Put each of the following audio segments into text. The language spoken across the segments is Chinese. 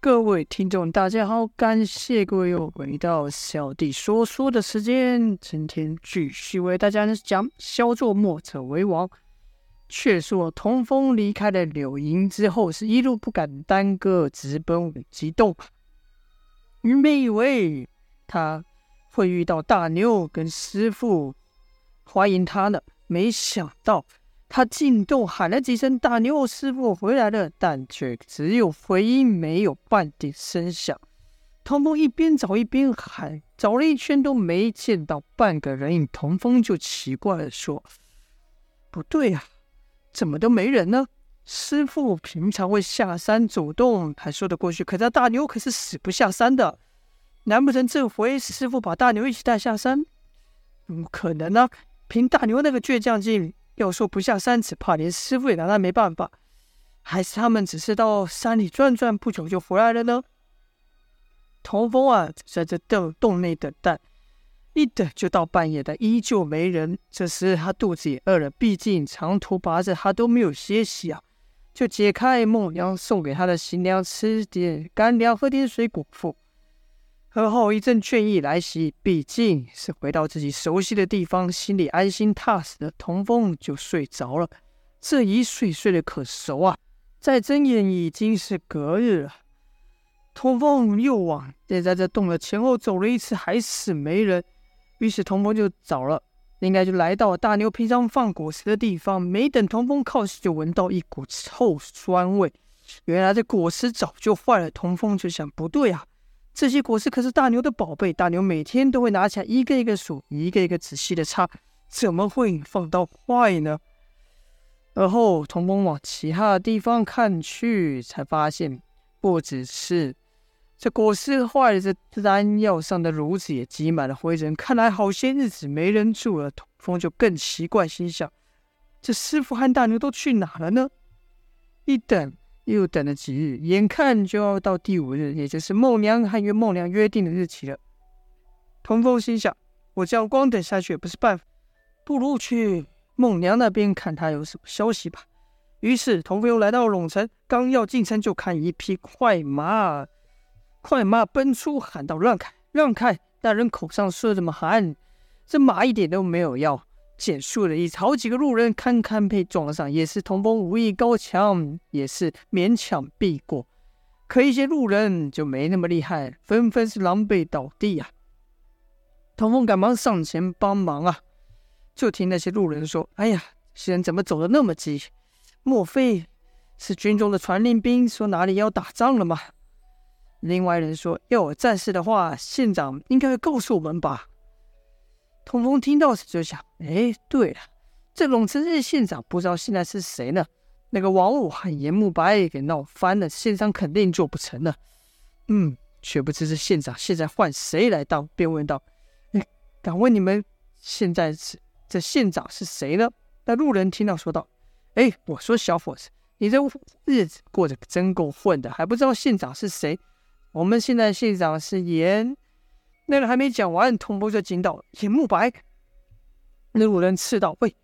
各位听众，大家好，感谢各位又回到小弟说书的时间。今天继续为大家讲“小作墨者为王”。却说童风离开了柳营之后，是一路不敢耽搁，直奔五级洞。原本以为他会遇到大牛跟师傅欢迎他呢，没想到。他进洞喊了几声“大牛师傅回来了”，但却只有回音，没有半点声响。童风一边找一边喊，找了一圈都没见到半个人影。童风就奇怪地说：“不对呀，怎么都没人呢？师傅平常会下山走动，还说得过去。可是大牛可是死不下山的，难不成这回师傅把大牛一起带下山？不可能啊！凭大牛那个倔强劲。”要说不下山，只怕连师傅也拿他没办法。还是他们只是到山里转转，不久就回来了呢？童风啊，在这洞洞内等待，一等就到半夜的，依旧没人。这时他肚子也饿了，毕竟长途跋涉，他都没有歇息啊。就解开孟娘送给他的行囊，吃点干粮，喝点水果腹。而后一阵倦意来袭，毕竟是回到自己熟悉的地方，心里安心踏实的童风就睡着了。这一睡睡得可熟啊！再睁眼已经是隔日了。童风又往现在这洞的前后走了一次，还是没人。于是童风就找了，应该就来到了大牛平常放果实的地方。没等童风靠近，就闻到一股臭酸味。原来这果实早就坏了。童风就想，不对啊！这些果实可是大牛的宝贝，大牛每天都会拿起来一个一个数，一个一个仔细的擦，怎么会放到坏呢？而后童风往其他的地方看去，才发现不只是这果实坏了，这丹药上的炉子也积满了灰尘，看来好些日子没人住了。童风就更奇怪，心想：这师傅和大牛都去哪了呢？一等。又等了几日，眼看就要到第五日，也就是孟娘和约孟娘约定的日期了。童风心想：我这样光等下去也不是办法，不如去孟娘那边看他有什么消息吧。于是童风又来到陇城，刚要进城，就看一匹快马，快马奔出，喊道：“让开，让开！”那人口上说这么喊，这马一点都没有要。减速的意思，好几个路人堪堪被撞上，也是童风武艺高强，也是勉强避过。可一些路人就没那么厉害，纷纷是狼狈倒地啊。童风赶忙上前帮忙啊，就听那些路人说：“哎呀，这人怎么走得那么急？莫非是军中的传令兵说哪里要打仗了吗？”另外人说：“要有战事的话，县长应该会告诉我们吧。”童风听到时就想：“哎，对了，这陇城县县长不知道现在是谁呢？那个王五和严慕白给闹翻了，县长肯定做不成了。嗯，却不知这县长现在换谁来当？”便问道：“哎，敢问你们现在是这县长是谁呢？”那路人听到说道：“哎，我说小伙子，你这日子过得真够混的，还不知道县长是谁？我们现在县长是严。”那人还没讲完，童风就惊到了。严慕白，那路人斥道：“喂，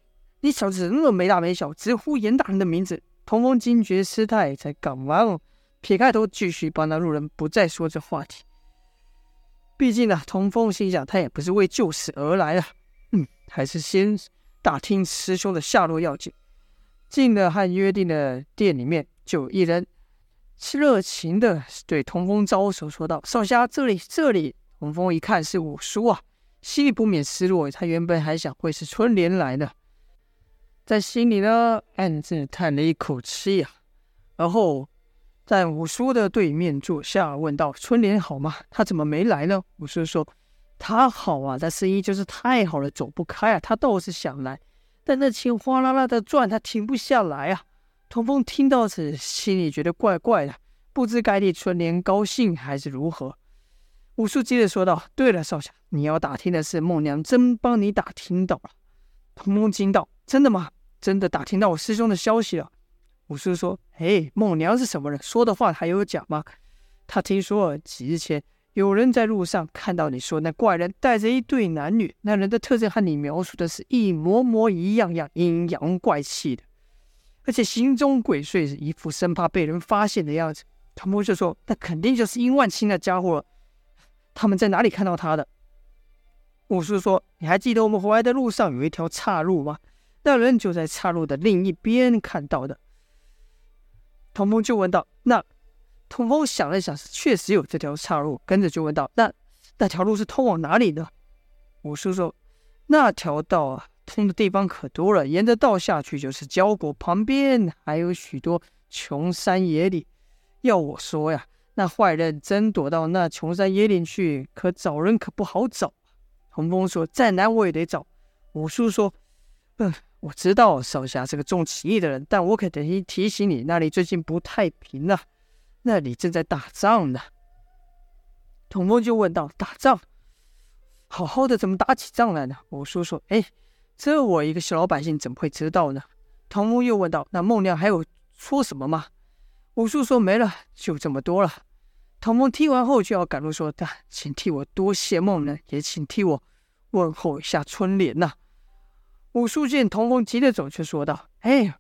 你小子那么没大没小，直呼严大人的名字！”童风惊觉失态，才赶忙撇开头，继续帮那路人不再说这话题。毕竟呢，童风心想，他也不是为救死而来啊。嗯，还是先打听师兄的下落要紧。进了和约定的店里面，就一人热情的对童风招手说道：“少侠，这里，这里。”童风一看是五叔啊，心里不免失落。他原本还想会是春莲来的，在心里呢暗自叹了一口气啊。然后在五叔的对面坐下，问道：“春莲好吗？他怎么没来呢？”五叔说：“他好啊，但生意就是太好了，走不开啊。他倒是想来，但那钱哗啦啦的转，他停不下来啊。”童风听到此，心里觉得怪怪的，不知该替春莲高兴还是如何。五叔接着说道：“对了，少侠，你要打听的是孟娘，真帮你打听到了。”童风惊道：“真的吗？真的打听到我师兄的消息了？”五叔说：“哎，孟娘是什么人？说的话还有假吗？他听说几日前有人在路上看到你说那怪人带着一对男女，那人的特征和你描述的是一模模一样样，阴阳怪气的，而且行踪鬼祟，一副生怕被人发现的样子。童风就说：“那肯定就是殷万清那家伙了。他们在哪里看到他的？”五叔说：“你还记得我们回来的路上有一条岔路吗？那人就在岔路的另一边看到的。”童风就问道：“那？”童风想了想，确实有这条岔路，跟着就问道：“那那条路是通往哪里呢？”五叔说：“那条道啊，通的地方可多了，沿着道下去就是交国，旁边还有许多穷山野岭。要我说呀，那坏人真躲到那穷山野岭去，可找人可不好找。”童风说：“再难我也得找。”五叔说：“嗯，我知道少侠是个重情义的人，但我可得提醒你，那里最近不太平啊。”那里正在打仗呢。童风就问道：“打仗？好好的怎么打起仗来呢？”五叔说：“哎，这我一个小老百姓怎么会知道呢？”童风又问道：“那孟亮还有说什么吗？”五叔说：“没了，就这么多了。”童风听完后就要赶路，说：“但请替我多谢孟娘，也请替我问候一下春莲呐。”五叔见童风急着走，却说道：“哎。”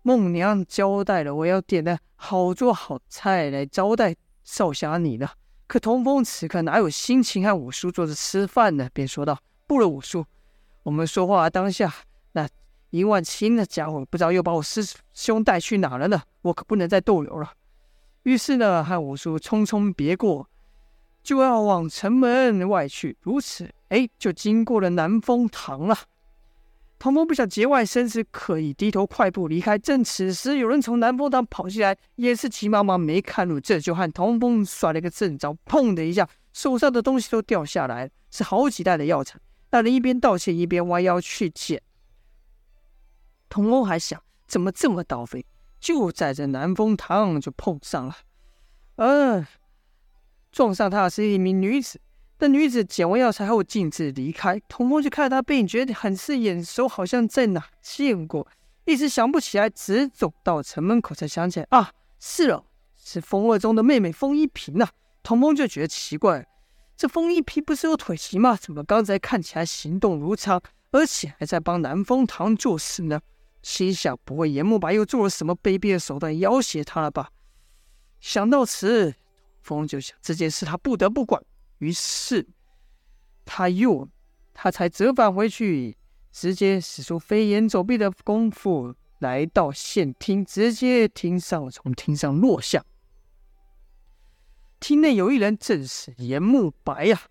孟娘交代了，我要点的好桌好菜来招待少侠你呢。可童风此刻哪有心情和五叔坐着吃饭呢？便说道：“不了，五叔，我们说话当下，那殷万清那家伙不知道又把我师兄带去哪了呢？我可不能再逗留了。”于是呢，和五叔匆匆别过，就要往城门外去。如此，哎，就经过了南风堂了。童风不想节外生枝，可以低头快步离开。正此时，有人从南风堂跑进来，也是急忙忙没看路，这就和童风摔了个正着，砰的一下，手上的东西都掉下来，是好几袋的药材。那人一边道歉，一边弯腰去捡。童风还想，怎么这么倒霉，就在这南风堂就碰上了。嗯，撞上他的是一名女子。那女子捡完药材后径自离开，童风就看到她背影，觉得很是眼熟，好像在哪见过，一时想不起来，直走到城门口才想起来啊，是了，是风二中的妹妹风一平呐。童风就觉得奇怪，这风一平不是有腿疾吗？怎么刚才看起来行动如常，而且还在帮南风堂做事呢？心想，不会严慕白又做了什么卑鄙的手段要挟他了吧？想到此，风就想这件事他不得不管。于是，他又，他才折返回去，直接使出飞檐走壁的功夫，来到县厅，直接厅上从厅上落下。厅内有一人，正是严慕白呀、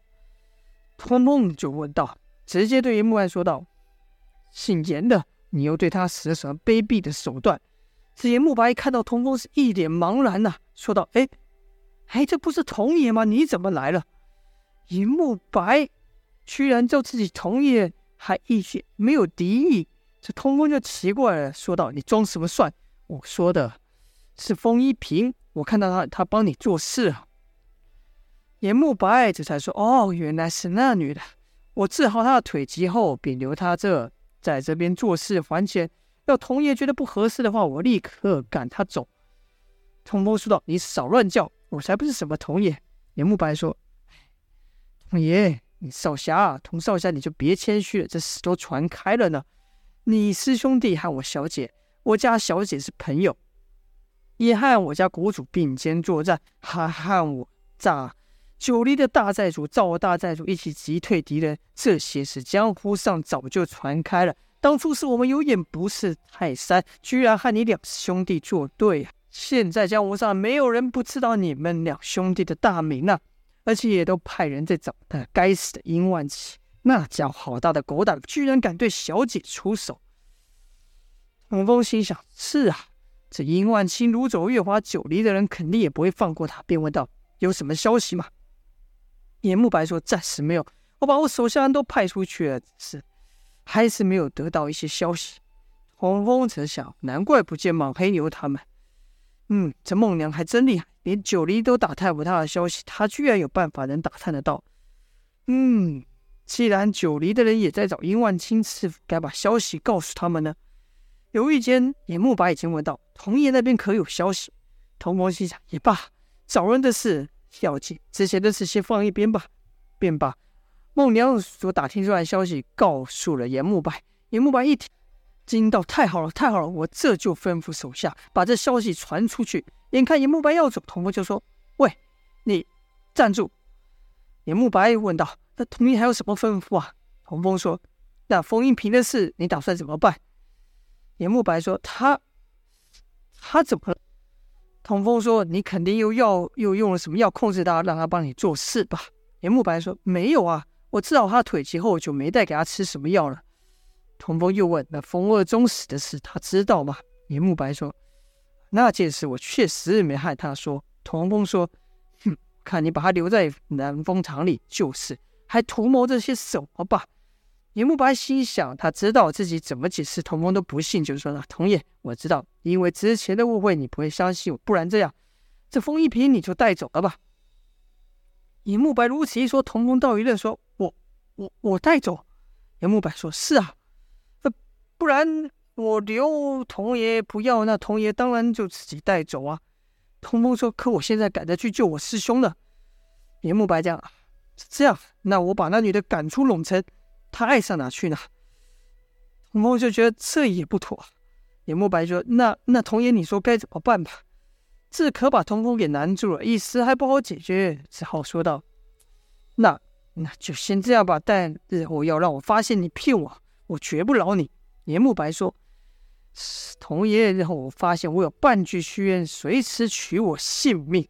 托梦就问道，直接对严木白说道：“姓严的，你又对他使了什么卑鄙的手段？”这严木白看到童风是一脸茫然呐、说道：“哎，哎，这不是童爷吗？你怎么来了？”严慕白居然叫自己童爷，还一些没有敌意，这童风就奇怪了，说道：“你装什么蒜？我说的是风一平，我看到他，他帮你做事啊。”严慕白这才说：“哦，原来是那女的。我治好她的腿疾后，便留她这在这边做事还钱。要童爷觉得不合适的话，我立刻赶他走。”童风说道：“你少乱叫，我才不是什么童爷。”严木白说。童爷，你少侠，童少侠，你就别谦虚了，这事都传开了呢。你师兄弟和我小姐，我家小姐是朋友，也和我家国主并肩作战，还和我炸九黎的大寨主赵大寨主一起击退敌人。这些事江湖上早就传开了。当初是我们有眼不识泰山，居然和你两兄弟作对啊！现在江湖上没有人不知道你们两兄弟的大名啊！而且也都派人在找那该死的殷万清，那家伙好大的狗胆，居然敢对小姐出手。童风心想：是啊，这殷万清掳走月华九黎的人，肯定也不会放过他。便问道：“有什么消息吗？”严木白说：“暂时没有，我把我手下人都派出去了，只是还是没有得到一些消息。”童风则想：难怪不见莽黑牛他们。嗯，这孟娘还真厉害。连九黎都打探不到的消息，她居然有办法能打探得到。嗯，既然九黎的人也在找殷万清，是否该把消息告诉他们呢？犹豫间，严木白已经问道：“童爷那边可有消息？”童风心想：“也罢，找人的事要紧，之前的事先放一边吧。”便把孟娘所打听出来的消息告诉了严慕白。严慕白一听，惊道：“太好了，太好了！我这就吩咐手下把这消息传出去。”眼看严慕白要走，童风就说：“喂，你站住！”严慕白问道：“那童爷还有什么吩咐啊？”童风说：“那封印瓶的事，你打算怎么办？”严慕白说：“他，他怎么了？”童风说：“你肯定又要又用了什么药控制他，让他帮你做事吧？”严慕白说：“没有啊，我治好他腿疾后就没再给他吃什么药了。”童风又问：“那冯二宗死的事，他知道吗？”严慕白说：“那件事我确实没害他说。”童风说：“哼，看你把他留在南风堂里，就是还图谋这些什么吧？”严慕白心想，他知道自己怎么解释，童风都不信，就说：“那童爷，我知道，因为之前的误会，你不会相信我。不然这样，这封一瓶你就带走了吧。”严慕白如此一说，童风倒一愣，说：“我、我、我带走？”严慕白说：“是啊。”呃不然我留童爷不要，那童爷当然就自己带走啊。童风说：“可我现在赶着去救我师兄呢。”严慕白讲：“这样，那我把那女的赶出陇城，他爱上哪去呢？”童风就觉得这也不妥。严慕白说：“那那童爷，你说该怎么办吧？”这可把童风给难住了，一时还不好解决，只好说道：“那那就先这样吧。但日后要让我发现你骗我，我绝不饶你。”严慕白说：“童爷，爷，日后我发现我有半句虚言，随时取我性命。”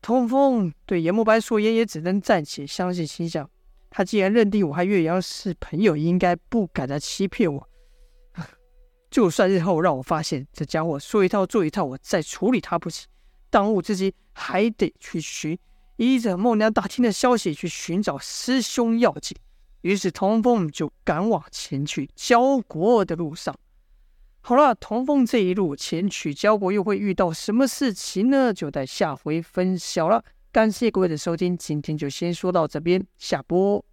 童风对严慕白说言，也只能暂且相信。心想：他既然认定我和岳阳是朋友，应该不敢再欺骗我。就算日后让我发现这家伙说一套做一套，我再处理他不行。当务之急还得去寻依着孟良打听的消息去寻找师兄要紧。于是童风就赶往前去交国的路上。好了，童风这一路前去交国，又会遇到什么事情呢？就待下回分晓了。感谢各位的收听，今天就先说到这边，下播。